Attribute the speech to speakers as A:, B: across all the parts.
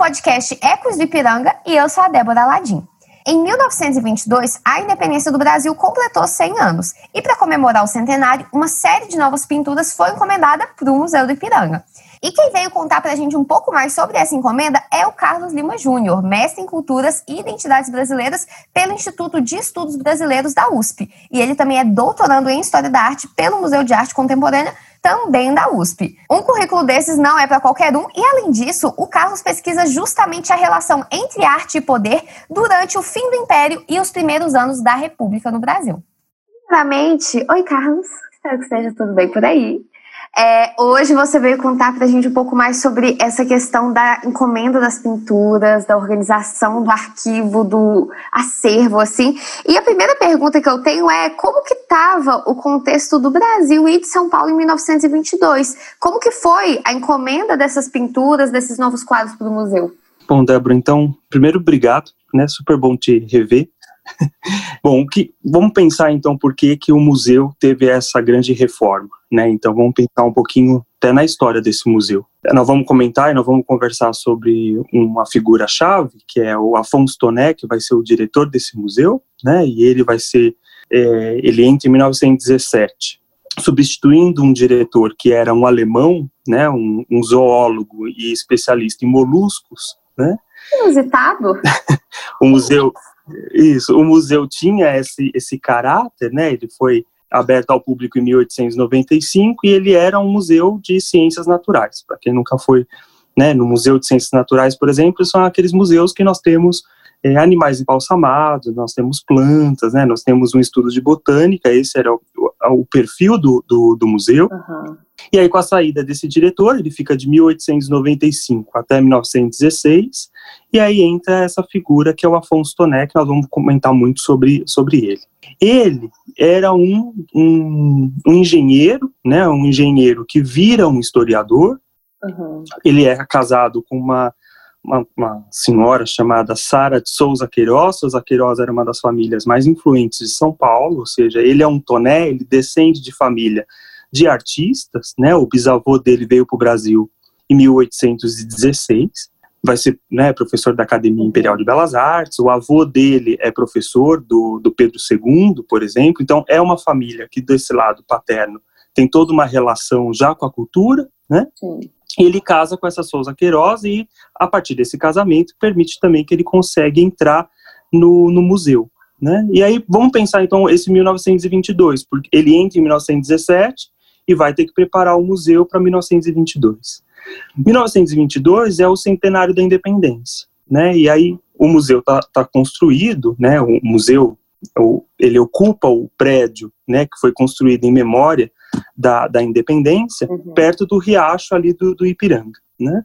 A: podcast Ecos do Ipiranga e eu sou a Débora Aladim. Em 1922, a independência do Brasil completou 100 anos e, para comemorar o centenário, uma série de novas pinturas foi encomendada para o Museu do Ipiranga. E quem veio contar para a gente um pouco mais sobre essa encomenda é o Carlos Lima Júnior, mestre em Culturas e Identidades Brasileiras pelo Instituto de Estudos Brasileiros da USP. E ele também é doutorando em História da Arte pelo Museu de Arte Contemporânea também da USP. Um currículo desses não é para qualquer um, e além disso, o Carlos pesquisa justamente a relação entre arte e poder durante o fim do Império e os primeiros anos da República no Brasil. Primeiramente, oi Carlos, espero que esteja tudo bem por aí. É, hoje você veio contar para a gente um pouco mais sobre essa questão da encomenda das pinturas, da organização do arquivo, do acervo, assim. E a primeira pergunta que eu tenho é como que estava o contexto do Brasil e de São Paulo em 1922? Como que foi a encomenda dessas pinturas, desses novos quadros para o museu?
B: Bom, Débora, então, primeiro, obrigado, né? Super bom te rever. Bom, que, vamos pensar então por que, que o museu teve essa grande reforma, né? Então vamos pensar um pouquinho até na história desse museu. Nós vamos comentar e nós vamos conversar sobre uma figura-chave, que é o Afonso Toné, que vai ser o diretor desse museu, né? E ele vai ser, é, ele entra em 1917, substituindo um diretor que era um alemão, né? Um, um zoólogo e especialista em moluscos, né?
A: Inusitado.
B: o museu isso, o museu tinha esse, esse caráter, né? Ele foi aberto ao público em 1895 e ele era um museu de ciências naturais. Para quem nunca foi né, no Museu de Ciências Naturais, por exemplo, são aqueles museus que nós temos é, animais embalsamados, nós temos plantas, né, nós temos um estudo de botânica, esse era o, o perfil do, do, do museu. Uhum. E aí, com a saída desse diretor, ele fica de 1895 até 1916, e aí entra essa figura que é o Afonso Toné, que nós vamos comentar muito sobre, sobre ele. Ele era um, um, um engenheiro, né, um engenheiro que vira um historiador, uhum. ele é casado com uma uma, uma, senhora chamada Sara de Souza Queiroz. Souza Queiroz era uma das famílias mais influentes de São Paulo, ou seja, ele é um toné, ele descende de família de artistas, né? O bisavô dele veio para o Brasil em 1816, vai ser né, professor da Academia Imperial de Belas Artes, o avô dele é professor do, do Pedro II, por exemplo, então é uma família que desse lado paterno tem toda uma relação já com a cultura, né? Sim. Ele casa com essa Souza Queiroz e, a partir desse casamento, permite também que ele consiga entrar no, no museu. Né? E aí, vamos pensar então esse 1922, porque ele entra em 1917 e vai ter que preparar o museu para 1922. 1922 é o centenário da independência, né? E aí o museu está tá construído, né? O museu ele ocupa o prédio, né? Que foi construído em memória da, da independência, uhum. perto do riacho ali do, do Ipiranga, né?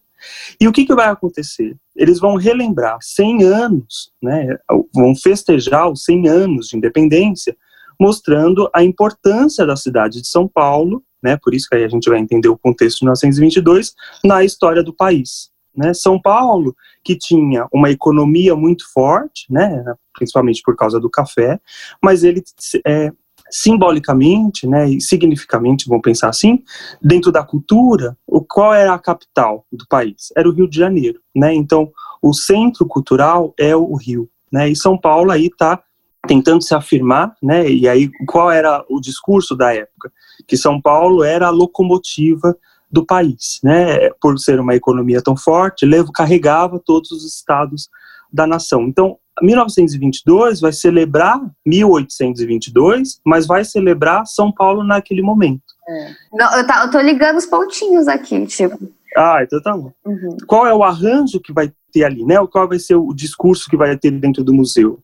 B: E o que, que vai acontecer? Eles vão relembrar 100 anos, né, vão festejar os 100 anos de independência, mostrando a importância da cidade de São Paulo, né, por isso que a gente vai entender o contexto de 1922, na história do país. Né? São Paulo, que tinha uma economia muito forte, né, principalmente por causa do café, mas ele é, simbolicamente, né, e significativamente, vamos pensar assim, dentro da cultura, o qual era a capital do país? Era o Rio de Janeiro, né? Então, o centro cultural é o Rio, né? E São Paulo aí está tentando se afirmar, né? E aí qual era o discurso da época? Que São Paulo era a locomotiva do país, né? Por ser uma economia tão forte, levo, carregava todos os estados da nação. Então, 1922 vai celebrar 1822, mas vai celebrar São Paulo naquele momento.
A: É. Não, eu, tá, eu tô ligando os pontinhos aqui, tipo.
B: Ah, então tá bom. Uhum. Qual é o arranjo que vai ter ali, né? Qual vai ser o discurso que vai ter dentro do museu?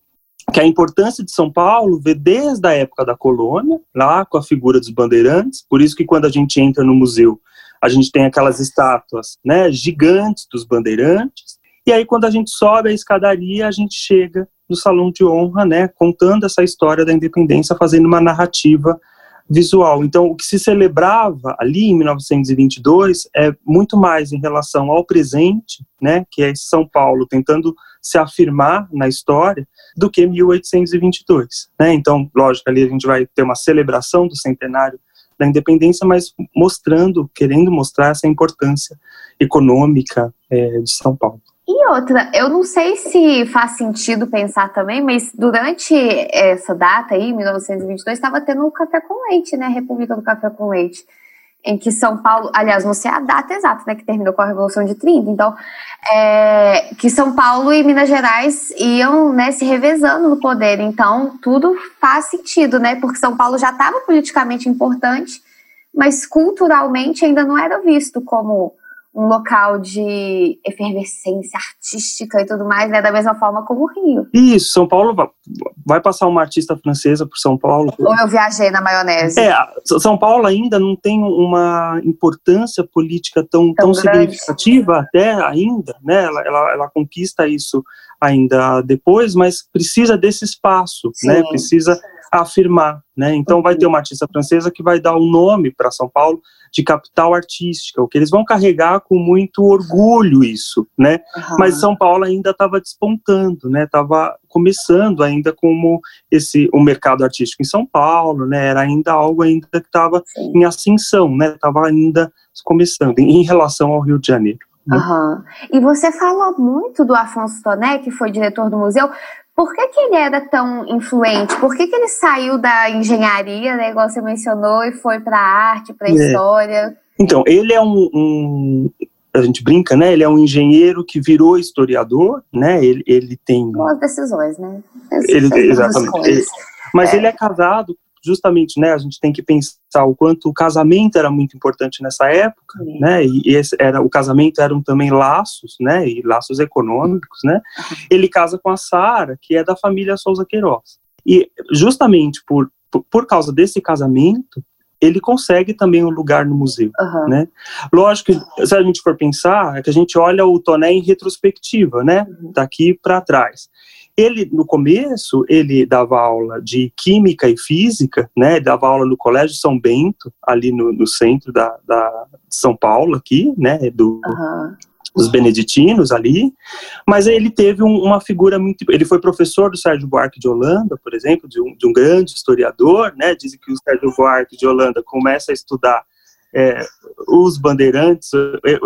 B: Que a importância de São Paulo vê desde a época da colônia, lá com a figura dos bandeirantes, por isso que quando a gente entra no museu, a gente tem aquelas estátuas, né, gigantes dos bandeirantes, e aí, quando a gente sobe a escadaria, a gente chega no salão de honra, né, contando essa história da independência, fazendo uma narrativa visual. Então, o que se celebrava ali em 1922 é muito mais em relação ao presente, né, que é São Paulo tentando se afirmar na história, do que 1822. Né? Então, lógico, ali a gente vai ter uma celebração do centenário da independência, mas mostrando, querendo mostrar essa importância econômica é, de São Paulo.
A: E outra, eu não sei se faz sentido pensar também, mas durante essa data aí, 1922, estava tendo o café com leite, né? A República do Café com Leite em que São Paulo, aliás, não sei a data exata, né, que terminou com a Revolução de 30, então, é, que São Paulo e Minas Gerais iam, né, se revezando no poder, então tudo faz sentido, né, porque São Paulo já estava politicamente importante, mas culturalmente ainda não era visto como um local de efervescência artística e tudo mais, né? Da mesma forma como o Rio.
B: Isso, São Paulo vai passar uma artista francesa por São Paulo.
A: Ou eu viajei na maionese.
B: É, São Paulo ainda não tem uma importância política tão, tão, tão significativa até ainda, né? Ela, ela, ela, conquista isso ainda depois, mas precisa desse espaço, né? Sim. né? Precisa afirmar, né? Então uhum. vai ter uma artista francesa que vai dar o um nome para São Paulo de capital artística, o que eles vão carregar com muito orgulho isso, né? Uhum. Mas São Paulo ainda estava despontando, né? Estava começando ainda como esse o mercado artístico em São Paulo, né? Era ainda algo ainda que estava em ascensão, né? Estava ainda começando em relação ao Rio de Janeiro.
A: Uhum. E você falou muito do Afonso Toné, que foi diretor do museu. Por que, que ele era tão influente? Por que, que ele saiu da engenharia, né, igual você mencionou, e foi para a arte, para a é. história?
B: Então, ele é um, um, a gente brinca, né? Ele é um engenheiro que virou historiador, né? Ele, ele tem
A: boas decisões, né?
B: ele, exatamente. Ele, mas é. ele é casado justamente, né, a gente tem que pensar o quanto o casamento era muito importante nessa época, né, e esse era o casamento eram também laços, né, e laços econômicos, né. Uhum. Ele casa com a Sara, que é da família Souza Queiroz. E justamente por por causa desse casamento, ele consegue também um lugar no museu, uhum. né? Lógico que se a gente for pensar, é que a gente olha o Toné em retrospectiva, né? Uhum. Daqui para trás. Ele, no começo, ele dava aula de química e física, né? Dava aula no Colégio São Bento, ali no, no centro da, da São Paulo, aqui, né? Do, uhum. Dos beneditinos ali, mas ele teve um, uma figura muito. Ele foi professor do Sérgio Buarque de Holanda, por exemplo, de um, de um grande historiador, né? Dizem que o Sérgio Buarque de Holanda começa a estudar é, os bandeirantes,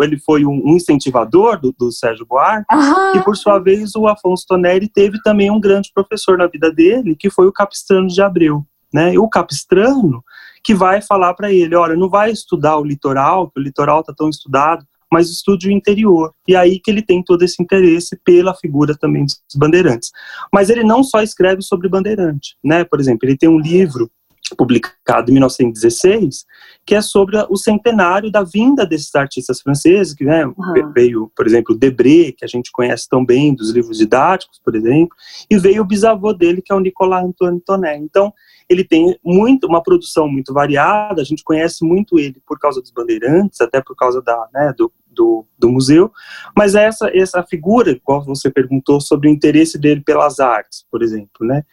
B: ele foi um incentivador do, do Sérgio Buarque, e por sua vez o Afonso Tonelli teve também um grande professor na vida dele, que foi o Capistrano de Abreu. Né? O Capistrano que vai falar para ele, olha, não vai estudar o litoral, que o litoral está tão estudado, mas estude o interior. E aí que ele tem todo esse interesse pela figura também dos bandeirantes. Mas ele não só escreve sobre bandeirante, né? Por exemplo, ele tem um livro publicado em 1916, que é sobre o centenário da vinda desses artistas franceses, que né, uhum. veio, por exemplo, Debré, que a gente conhece tão bem dos livros didáticos, por exemplo, e veio o bisavô dele, que é o Nicolas Antoine Tonet. Então, ele tem muito, uma produção muito variada, a gente conhece muito ele por causa dos bandeirantes, até por causa da, né, do, do, do, museu, mas essa, essa figura, igual você perguntou, sobre o interesse dele pelas artes, por exemplo, né,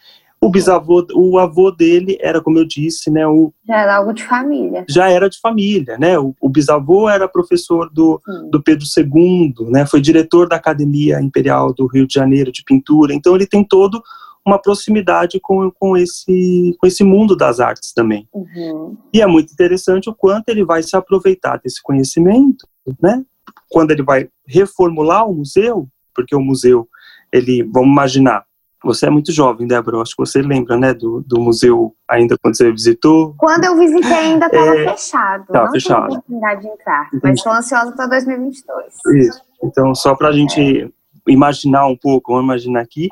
B: o bisavô, o avô dele era, como eu disse, né, o
A: já era algo de família.
B: Já era de família, né? O, o bisavô era professor do, do Pedro II, né? Foi diretor da Academia Imperial do Rio de Janeiro de pintura. Então ele tem todo uma proximidade com, com, esse, com esse mundo das artes também. Uhum. E é muito interessante o quanto ele vai se aproveitar desse conhecimento, né? Quando ele vai reformular o museu, porque o museu, ele, vamos imaginar, você é muito jovem, Débora. Acho que você lembra, né, do, do museu ainda quando você visitou.
A: Quando eu visitei ainda estava é, fechado.
B: Tá, não fechado.
A: tive oportunidade de entrar, Entendi. mas estou ansiosa para 2022.
B: Isso. Então, só para a gente é. imaginar um pouco, vamos imaginar aqui,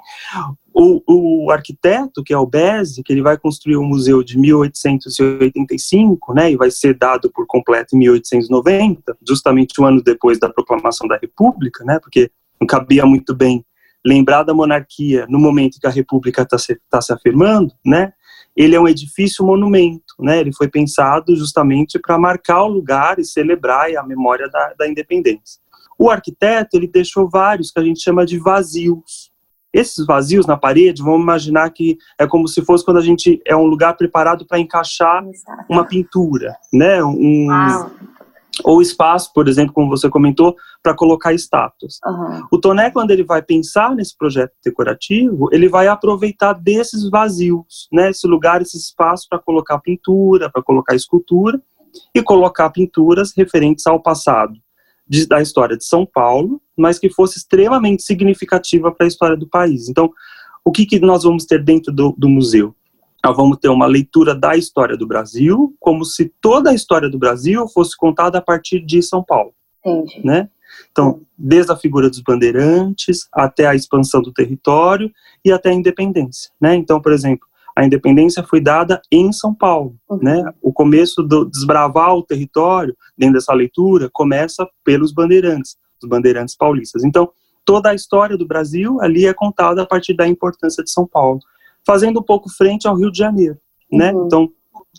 B: o, o arquiteto, que é o Bezzi, que ele vai construir um museu de 1885, né, e vai ser dado por completo em 1890, justamente um ano depois da proclamação da República, né, porque não cabia muito bem lembrar da monarquia no momento que a república está se, tá se afirmando, né? Ele é um edifício monumento, né? Ele foi pensado justamente para marcar o lugar e celebrar a memória da, da independência. O arquiteto ele deixou vários que a gente chama de vazios. Esses vazios na parede, vamos imaginar que é como se fosse quando a gente é um lugar preparado para encaixar uma pintura, né? Um, ou espaço, por exemplo, como você comentou, para colocar estátuas. Uhum. O Toné, quando ele vai pensar nesse projeto decorativo, ele vai aproveitar desses vazios, né, esse lugar, esse espaço para colocar pintura, para colocar escultura e colocar pinturas referentes ao passado de, da história de São Paulo, mas que fosse extremamente significativa para a história do país. Então, o que, que nós vamos ter dentro do, do museu? Nós vamos ter uma leitura da história do Brasil, como se toda a história do Brasil fosse contada a partir de São Paulo.
A: Entendi.
B: Né? Então, desde a figura dos bandeirantes até a expansão do território e até a independência. Né? Então, por exemplo, a independência foi dada em São Paulo. Uhum. Né? O começo do desbravar o território, dentro dessa leitura, começa pelos bandeirantes, os bandeirantes paulistas. Então, toda a história do Brasil ali é contada a partir da importância de São Paulo fazendo um pouco frente ao Rio de Janeiro, né? uhum. Então,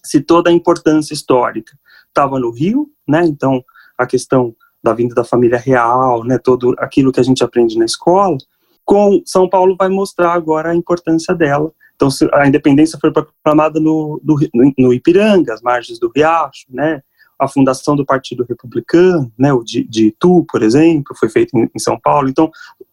B: se toda a importância histórica estava no Rio, né? Então, a questão da vinda da família real, né? Todo aquilo que a gente aprende na escola, com São Paulo vai mostrar agora a importância dela. Então, a independência foi proclamada no, no, no Ipiranga, as margens do Riacho, né? A fundação do Partido Republicano, né? O de, de Itu, por exemplo, foi feito em, em São Paulo. Então,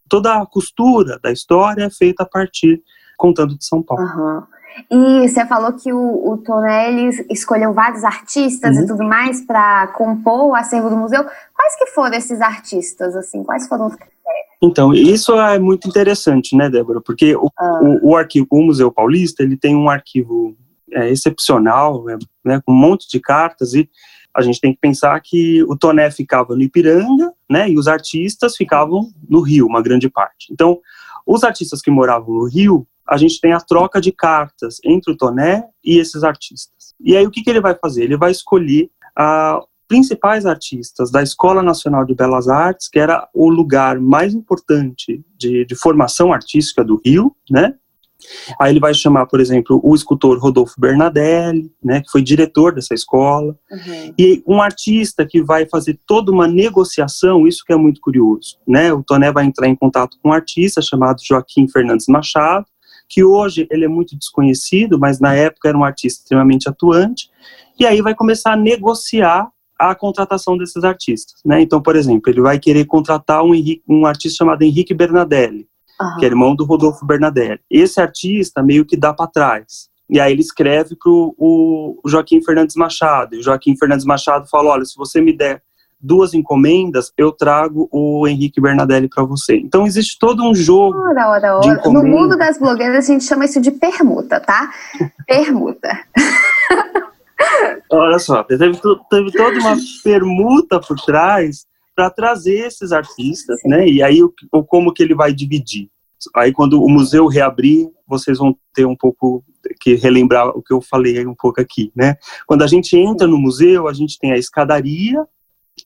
B: toda a costura da história é feita a partir contando de São Paulo.
A: Uhum. E você falou que o, o Tonelli escolheu vários artistas uhum. e tudo mais para compor o acervo do museu. Quais que foram esses artistas, assim? Quais foram os?
B: Então, isso é muito interessante, né, Débora? Porque o, ah. o, o arquivo, o Museu Paulista, ele tem um arquivo é, excepcional, é, né, com um monte de cartas e a gente tem que pensar que o Toné ficava no Ipiranga, né, e os artistas ficavam no Rio, uma grande parte. Então, os artistas que moravam no Rio, a gente tem a troca de cartas entre o Toné e esses artistas. E aí o que, que ele vai fazer? Ele vai escolher a principais artistas da Escola Nacional de Belas Artes, que era o lugar mais importante de, de formação artística do Rio, né? Aí ele vai chamar, por exemplo, o escultor Rodolfo Bernadelli, né, que foi diretor dessa escola, uhum. e um artista que vai fazer toda uma negociação, isso que é muito curioso, né? O Toné vai entrar em contato com um artista chamado Joaquim Fernandes Machado, que hoje ele é muito desconhecido, mas na época era um artista extremamente atuante, e aí vai começar a negociar a contratação desses artistas, né? Então, por exemplo, ele vai querer contratar um, um artista chamado Henrique Bernadelli, uhum. que é irmão do Rodolfo Bernadelli. Esse artista meio que dá para trás. E aí ele escreve para o Joaquim Fernandes Machado. E o Joaquim Fernandes Machado fala: olha, se você me der duas encomendas, eu trago o Henrique Bernadelli para você. Então existe todo um jogo.
A: Ora, ora, ora. No mundo das blogueiras a gente chama isso de permuta, tá? permuta.
B: Olha só, teve, teve toda uma permuta por trás para trazer esses artistas, né? E aí o, como que ele vai dividir? Aí quando o museu reabrir, vocês vão ter um pouco que relembrar o que eu falei um pouco aqui, né? Quando a gente entra no museu, a gente tem a escadaria,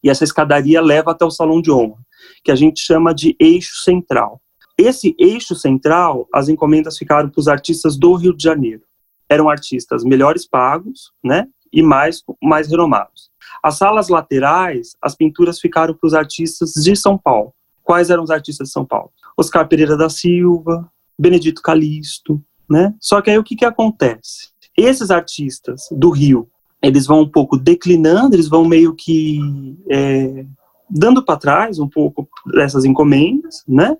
B: e essa escadaria leva até o salão de honra, que a gente chama de eixo central. Esse eixo central, as encomendas ficaram para os artistas do Rio de Janeiro. Eram artistas melhores pagos, né, e mais mais renomados. As salas laterais, as pinturas ficaram para os artistas de São Paulo. Quais eram os artistas de São Paulo? Oscar Pereira da Silva, Benedito Calixto, né? Só que aí o que que acontece? Esses artistas do Rio eles vão um pouco declinando, eles vão meio que é, dando para trás um pouco dessas encomendas, né?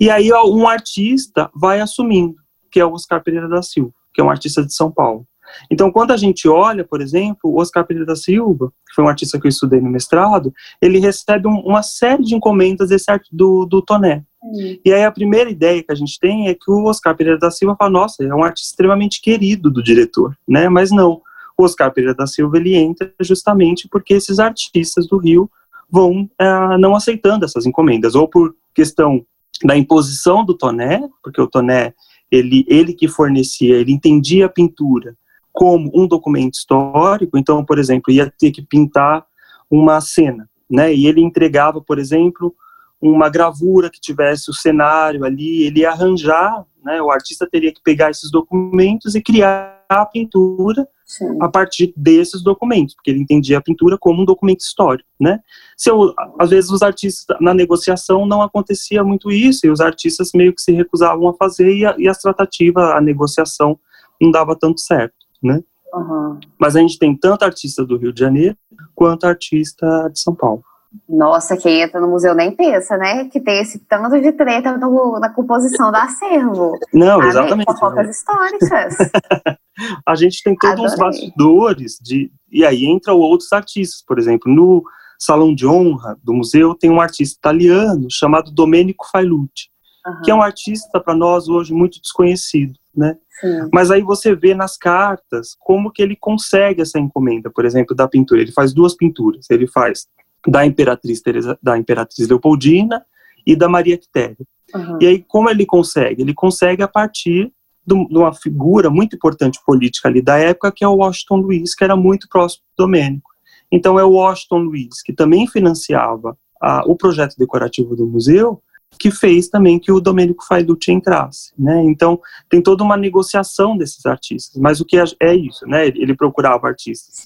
B: E aí um artista vai assumindo, que é o Oscar Pereira da Silva, que é um artista de São Paulo. Então, quando a gente olha, por exemplo, o Oscar Pereira da Silva, que foi um artista que eu estudei no mestrado, ele recebe um, uma série de encomendas desse do, do Toné. Uhum. E aí a primeira ideia que a gente tem é que o Oscar Pereira da Silva fala, nossa, é um artista extremamente querido do diretor, né? Mas não, o Oscar Pereira da Silva ele entra justamente porque esses artistas do Rio vão é, não aceitando essas encomendas, ou por questão da imposição do Toné, porque o Toné, ele, ele que fornecia, ele entendia a pintura como um documento histórico, então, por exemplo, ia ter que pintar uma cena, né, e ele entregava, por exemplo, uma gravura que tivesse o cenário ali, ele ia arranjar, né, o artista teria que pegar esses documentos e criar a pintura Sim. a partir desses documentos, porque ele entendia a pintura como um documento histórico, né? Se eu, às vezes os artistas na negociação não acontecia muito isso e os artistas meio que se recusavam a fazer e a, e a tratativa, a negociação não dava tanto certo, né? Uhum. Mas a gente tem tanto artista do Rio de Janeiro quanto artista de São Paulo.
A: Nossa, quem entra no museu nem pensa, né? Que tem esse tanto de treta no, na composição do acervo.
B: Não, ah, exatamente.
A: Fofocas históricas.
B: a gente tem todos Adorei. os bastidores de e aí entram outros artistas, por exemplo, no salão de honra do museu tem um artista italiano chamado Domenico Failucci, uhum. que é um artista para nós hoje muito desconhecido, né? Sim. Mas aí você vê nas cartas como que ele consegue essa encomenda, por exemplo, da pintura. Ele faz duas pinturas. Ele faz da Imperatriz Teresa, da Imperatriz Leopoldina e da Maria Quitéria. Uhum. E aí como ele consegue? Ele consegue a partir de uma figura muito importante política ali da época, que é o Washington Luiz, que era muito próximo do Domênico. Então é o Washington Luiz, que também financiava a, o projeto decorativo do museu, que fez também que o Domênico Faiducci entrasse, né? Então tem toda uma negociação desses artistas, mas o que é, é isso, né? Ele procurava artistas,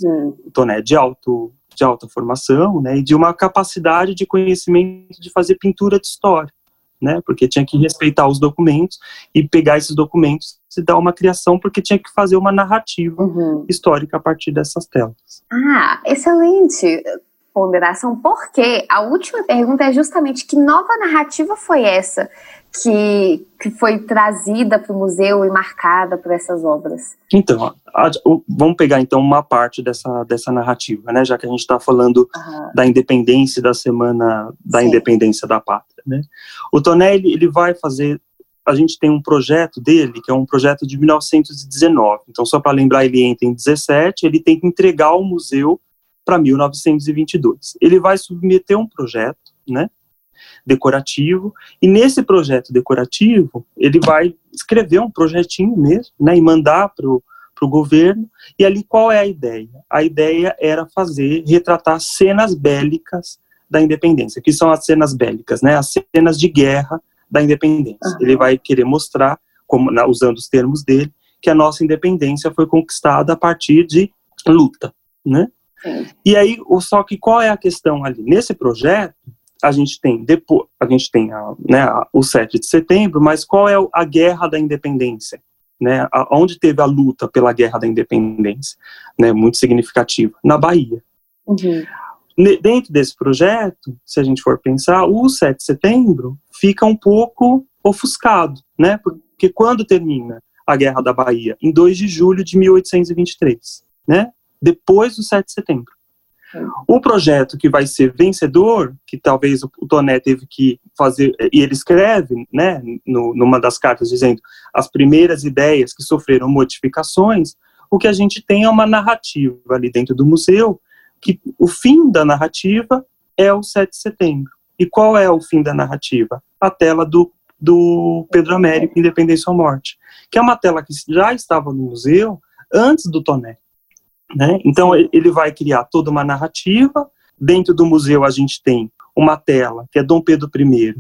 B: Toné, de alto de alta formação, né? E de uma capacidade de conhecimento de fazer pintura de história né? Porque tinha que respeitar os documentos e pegar esses documentos e dar uma criação, porque tinha que fazer uma narrativa uhum. histórica a partir dessas telas.
A: Ah, excelente ponderação, porque a última pergunta é justamente que nova narrativa foi essa que, que foi trazida para o museu e marcada por essas obras?
B: Então, a, a, vamos pegar então uma parte dessa, dessa narrativa, né? Já que a gente está falando uhum. da independência da semana da Sim. independência da pátria, né? O Tonelli ele vai fazer a gente tem um projeto dele, que é um projeto de 1919. Então, só para lembrar, ele entra em 17, ele tem que entregar ao museu para 1922. Ele vai submeter um projeto, né? decorativo, e nesse projeto decorativo, ele vai escrever um projetinho mesmo, né, e mandar para o governo, e ali qual é a ideia? A ideia era fazer, retratar cenas bélicas da independência, que são as cenas bélicas, né, as cenas de guerra da independência. Uhum. Ele vai querer mostrar, como, na, usando os termos dele, que a nossa independência foi conquistada a partir de luta, né? Sim. E aí, só que qual é a questão ali? Nesse projeto, a gente tem depois, a gente tem a, né, o 7 de setembro, mas qual é a guerra da independência? Né, onde teve a luta pela guerra da independência, né, muito significativa, na Bahia. Uhum. Dentro desse projeto, se a gente for pensar, o 7 de setembro fica um pouco ofuscado, né, porque quando termina a Guerra da Bahia? Em 2 de julho de 1823, né, depois do 7 de setembro. O projeto que vai ser vencedor, que talvez o Toné teve que fazer, e ele escreve, né, no, numa das cartas dizendo as primeiras ideias que sofreram modificações, o que a gente tem é uma narrativa ali dentro do museu, que o fim da narrativa é o 7 de setembro. E qual é o fim da narrativa? A tela do, do Pedro Américo, Independência ou Morte, que é uma tela que já estava no museu antes do Toné. Né? Então, ele vai criar toda uma narrativa. Dentro do museu, a gente tem uma tela que é Dom Pedro I,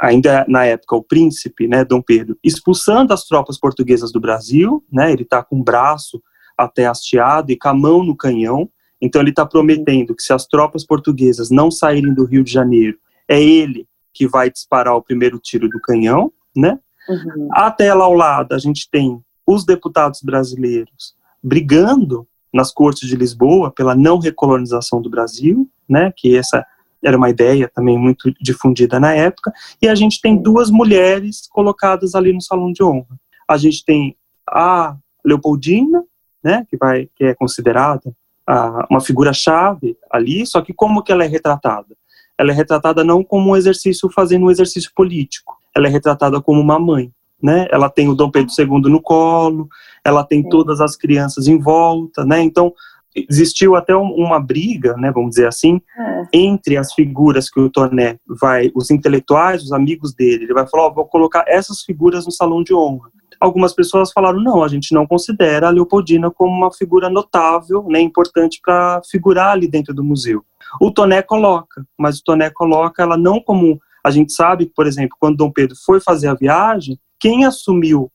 B: ainda na época o príncipe, né, Dom Pedro, expulsando as tropas portuguesas do Brasil. Né? Ele está com o braço até hasteado e com a mão no canhão. Então, ele está prometendo que se as tropas portuguesas não saírem do Rio de Janeiro, é ele que vai disparar o primeiro tiro do canhão. Né? Uhum. A tela ao lado, a gente tem os deputados brasileiros brigando nas cortes de Lisboa pela não recolonização do Brasil, né, que essa era uma ideia também muito difundida na época, e a gente tem duas mulheres colocadas ali no salão de honra. A gente tem a Leopoldina, né, que vai que é considerada a, uma figura chave ali, só que como que ela é retratada? Ela é retratada não como um exercício fazendo um exercício político, ela é retratada como uma mãe, né? Ela tem o Dom Pedro II no colo, ela tem todas as crianças em volta, né? Então existiu até um, uma briga, né, vamos dizer assim, é. entre as figuras que o Toné vai, os intelectuais, os amigos dele, ele vai falar, oh, vou colocar essas figuras no salão de honra. Algumas pessoas falaram, não, a gente não considera a Leopoldina como uma figura notável, né, importante para figurar ali dentro do museu. O Toné coloca, mas o Toné coloca ela não como a gente sabe, por exemplo, quando Dom Pedro foi fazer a viagem, quem assumiu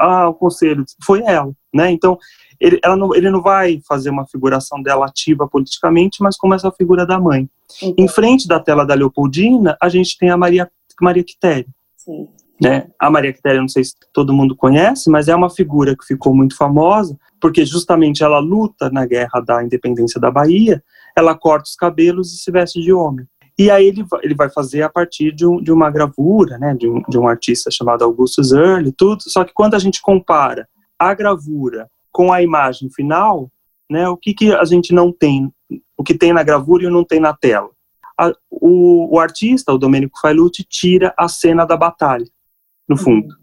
B: ah, o conselho foi ela, né? Então ele, não, ele não vai fazer uma figuração dela ativa politicamente, mas como essa figura da mãe. Uhum. Em frente da tela da Leopoldina, a gente tem a Maria Maria Quitéria. Sim. Né? A Maria Quitéria, não sei se todo mundo conhece, mas é uma figura que ficou muito famosa, porque justamente ela luta na guerra da independência da Bahia, ela corta os cabelos e se veste de homem. E aí ele, ele vai fazer a partir de, um, de uma gravura, né, de um, de um artista chamado Augustus Early, tudo. Só que quando a gente compara a gravura com a imagem final, né? O que, que a gente não tem, o que tem na gravura e não tem na tela. A, o, o, artista, o Domenico Failucci, tira a cena da batalha, no fundo.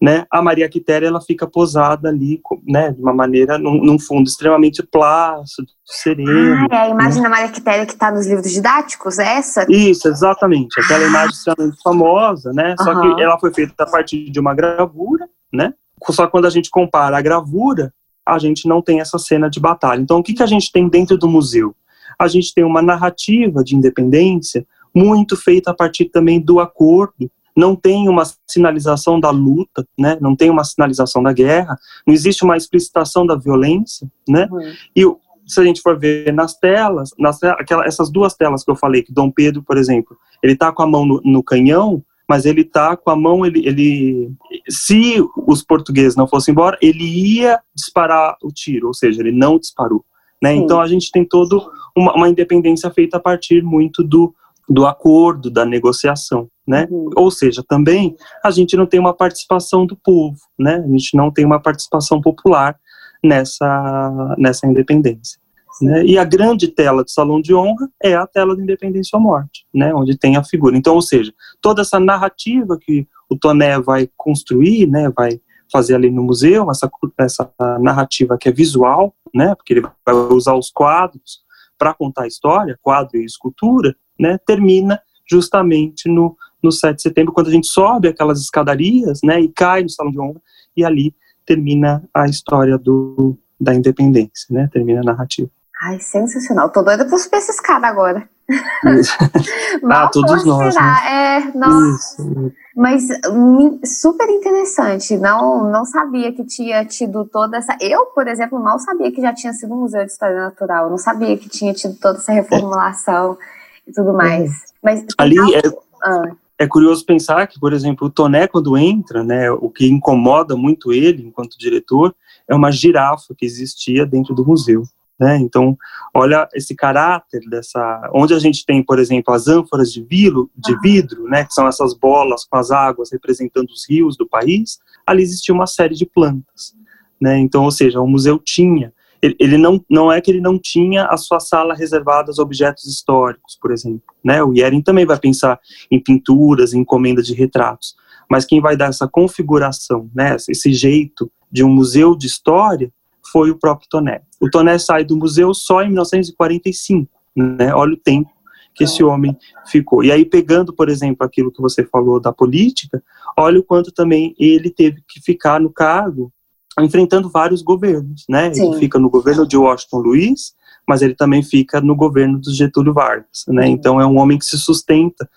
B: Né, a Maria Quitéria ela fica posada ali, né, de uma maneira, num, num fundo extremamente plácido, sereno.
A: Ah, é a imagem né? da Maria Quitéria que está nos livros didáticos, é essa?
B: Isso, exatamente, aquela ah. imagem extremamente famosa, né, uhum. só que ela foi feita a partir de uma gravura, né, só que quando a gente compara a gravura, a gente não tem essa cena de batalha. Então, o que, que a gente tem dentro do museu? A gente tem uma narrativa de independência muito feita a partir também do acordo não tem uma sinalização da luta, né? Não tem uma sinalização da guerra, não existe uma explicitação da violência, né? Uhum. E se a gente for ver nas telas, nas aquela, essas duas telas que eu falei, que Dom Pedro, por exemplo, ele tá com a mão no, no canhão, mas ele tá com a mão, ele, ele, se os portugueses não fossem embora, ele ia disparar o tiro, ou seja, ele não disparou, né? Então a gente tem toda uma, uma independência feita a partir muito do, do acordo, da negociação, né? Uhum. Ou seja, também a gente não tem uma participação do povo, né? A gente não tem uma participação popular nessa, nessa independência. Né? E a grande tela do Salão de Honra é a tela da Independência ou Morte, né? onde tem a figura. Então, ou seja, toda essa narrativa que o Toné vai construir, né, vai fazer ali no museu, essa, essa narrativa que é visual, né, porque ele vai usar os quadros para contar a história, quadro e escultura, né, termina justamente no, no 7 de setembro, quando a gente sobe aquelas escadarias, né, e cai no Salão de Honra, e ali termina a história do, da independência, né, termina a narrativa.
A: Ai, sensacional. Tô doida pra subir essa escada agora.
B: ah, todos nós. Né?
A: É, nossa. Isso. Mas hum, super interessante. Não, não sabia que tinha tido toda essa. Eu, por exemplo, mal sabia que já tinha sido um museu de história natural. Eu não sabia que tinha tido toda essa reformulação. É e tudo mais. Mas
B: ali é, ah. É curioso pensar que, por exemplo, o Toné quando entra, né, o que incomoda muito ele enquanto diretor é uma girafa que existia dentro do museu. Né? Então, olha esse caráter dessa, onde a gente tem, por exemplo, as ânforas de vidro, de vidro, né, que são essas bolas com as águas representando os rios do país. Ali existia uma série de plantas, né? Então, ou seja, o museu tinha ele, não, não é que ele não tinha a sua sala reservada aos objetos históricos, por exemplo. Né? O Yering também vai pensar em pinturas, em encomendas de retratos. Mas quem vai dar essa configuração, né, esse jeito de um museu de história, foi o próprio Toné. O Toné sai do museu só em 1945. Né? Olha o tempo que esse homem ficou. E aí, pegando, por exemplo, aquilo que você falou da política, olha o quanto também ele teve que ficar no cargo enfrentando vários governos, né? Sim. Ele fica no governo de Washington Luiz, mas ele também fica no governo do Getúlio Vargas, né? Sim. Então é um homem que se sustenta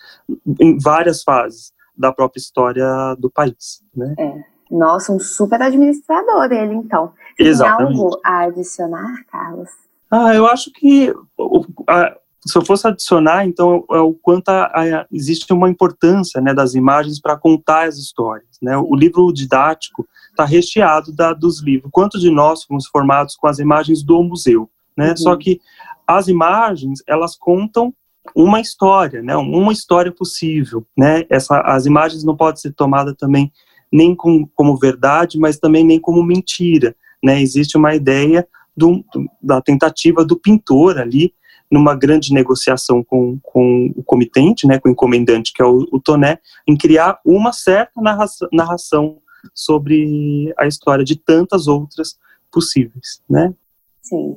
B: em várias fases da própria história do país, né?
A: É. Nossa, um super administrador ele, então.
B: Exatamente.
A: Tem algo a adicionar, Carlos?
B: Ah, eu acho que a, se eu fosse adicionar, então, é o quanto a, a, existe uma importância né, das imagens para contar as histórias. Né? O livro didático está recheado da, dos livros. Quantos de nós fomos formados com as imagens do museu? Né? Uhum. Só que as imagens, elas contam uma história, né? uma história possível. Né? Essa, as imagens não podem ser tomadas também nem com, como verdade, mas também nem como mentira. Né? Existe uma ideia do, da tentativa do pintor ali, numa grande negociação com, com o comitente, né, com o encomendante, que é o, o Toné, em criar uma certa narração, narração sobre a história de tantas outras possíveis, né?
A: Sim.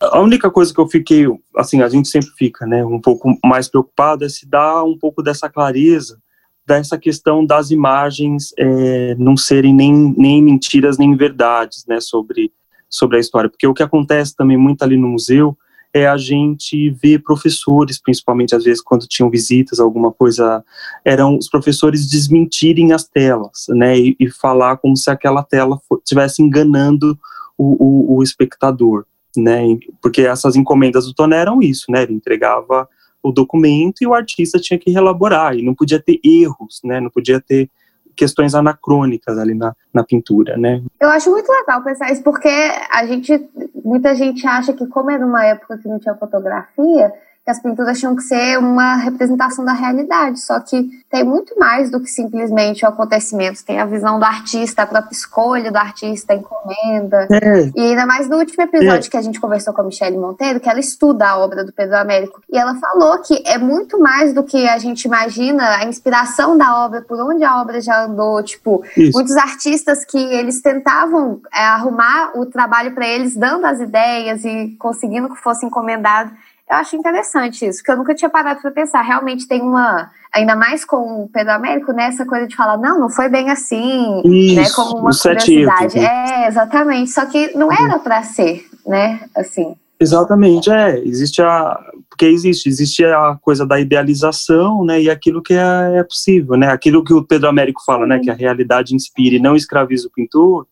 B: A única coisa que eu fiquei, assim, a gente sempre fica, né, um pouco mais preocupado é se dá um pouco dessa clareza dessa questão das imagens é, não serem nem, nem mentiras nem verdades, né, sobre, sobre a história, porque o que acontece também muito ali no museu é a gente ver professores, principalmente às vezes quando tinham visitas, alguma coisa, eram os professores desmentirem as telas, né, e, e falar como se aquela tela estivesse enganando o, o, o, espectador, né, porque essas encomendas do Toné eram isso, né, ele entregava o documento e o artista tinha que relaborar, e não podia ter erros, né, não podia ter questões anacrônicas ali na, na pintura, né?
A: Eu acho muito legal pensar isso, porque a gente, muita gente acha que como era uma época que não tinha fotografia, que as pinturas tinham que ser uma representação da realidade, só que tem muito mais do que simplesmente o acontecimento, tem a visão do artista, a própria escolha do artista, a encomenda, é. e ainda mais no último episódio é. que a gente conversou com a Michelle Monteiro, que ela estuda a obra do Pedro Américo, e ela falou que é muito mais do que a gente imagina, a inspiração da obra, por onde a obra já andou, tipo, Isso. muitos artistas que eles tentavam é, arrumar o trabalho para eles, dando as ideias e conseguindo que fosse encomendado, eu acho interessante isso, que eu nunca tinha parado para pensar. Realmente tem uma, ainda mais com o Pedro Américo, né, essa coisa de falar, não, não foi bem assim,
B: isso,
A: né, como uma curiosidade. Né? É, exatamente, só que não era para ser, né, assim.
B: Exatamente, é, existe a, porque existe, existe a coisa da idealização, né, e aquilo que é, é possível, né, aquilo que o Pedro Américo fala, né, que a realidade inspire e não escraviza o pintor,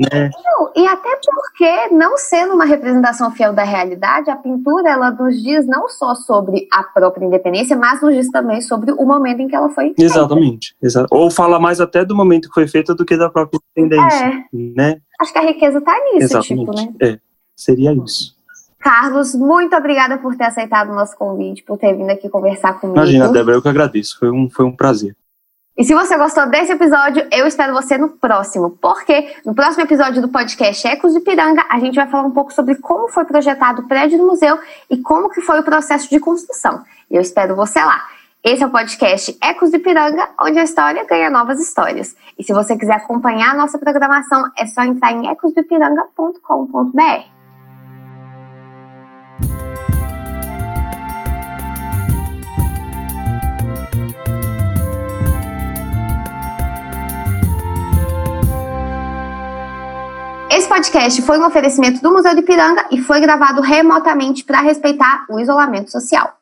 B: né?
A: Não, e até porque, não sendo uma representação fiel da realidade, a pintura ela nos diz não só sobre a própria independência, mas nos diz também sobre o momento em que ela foi feita.
B: Exatamente. Exa ou fala mais até do momento que foi feita do que da própria independência. É. Né?
A: Acho que a riqueza está nisso,
B: Exatamente.
A: tipo, né?
B: É, seria isso.
A: Carlos, muito obrigada por ter aceitado o nosso convite, por ter vindo aqui conversar comigo.
B: Imagina, Débora, eu que agradeço. Foi um, foi um prazer.
A: E se você gostou desse episódio, eu espero você no próximo, porque no próximo episódio do podcast Ecos de Piranga, a gente vai falar um pouco sobre como foi projetado o prédio do museu e como que foi o processo de construção. E eu espero você lá. Esse é o podcast Ecos de Piranga, onde a história ganha novas histórias. E se você quiser acompanhar a nossa programação, é só entrar em ecosdepiranga.com.br. podcast foi um oferecimento do Museu de Piranga e foi gravado remotamente para respeitar o isolamento social.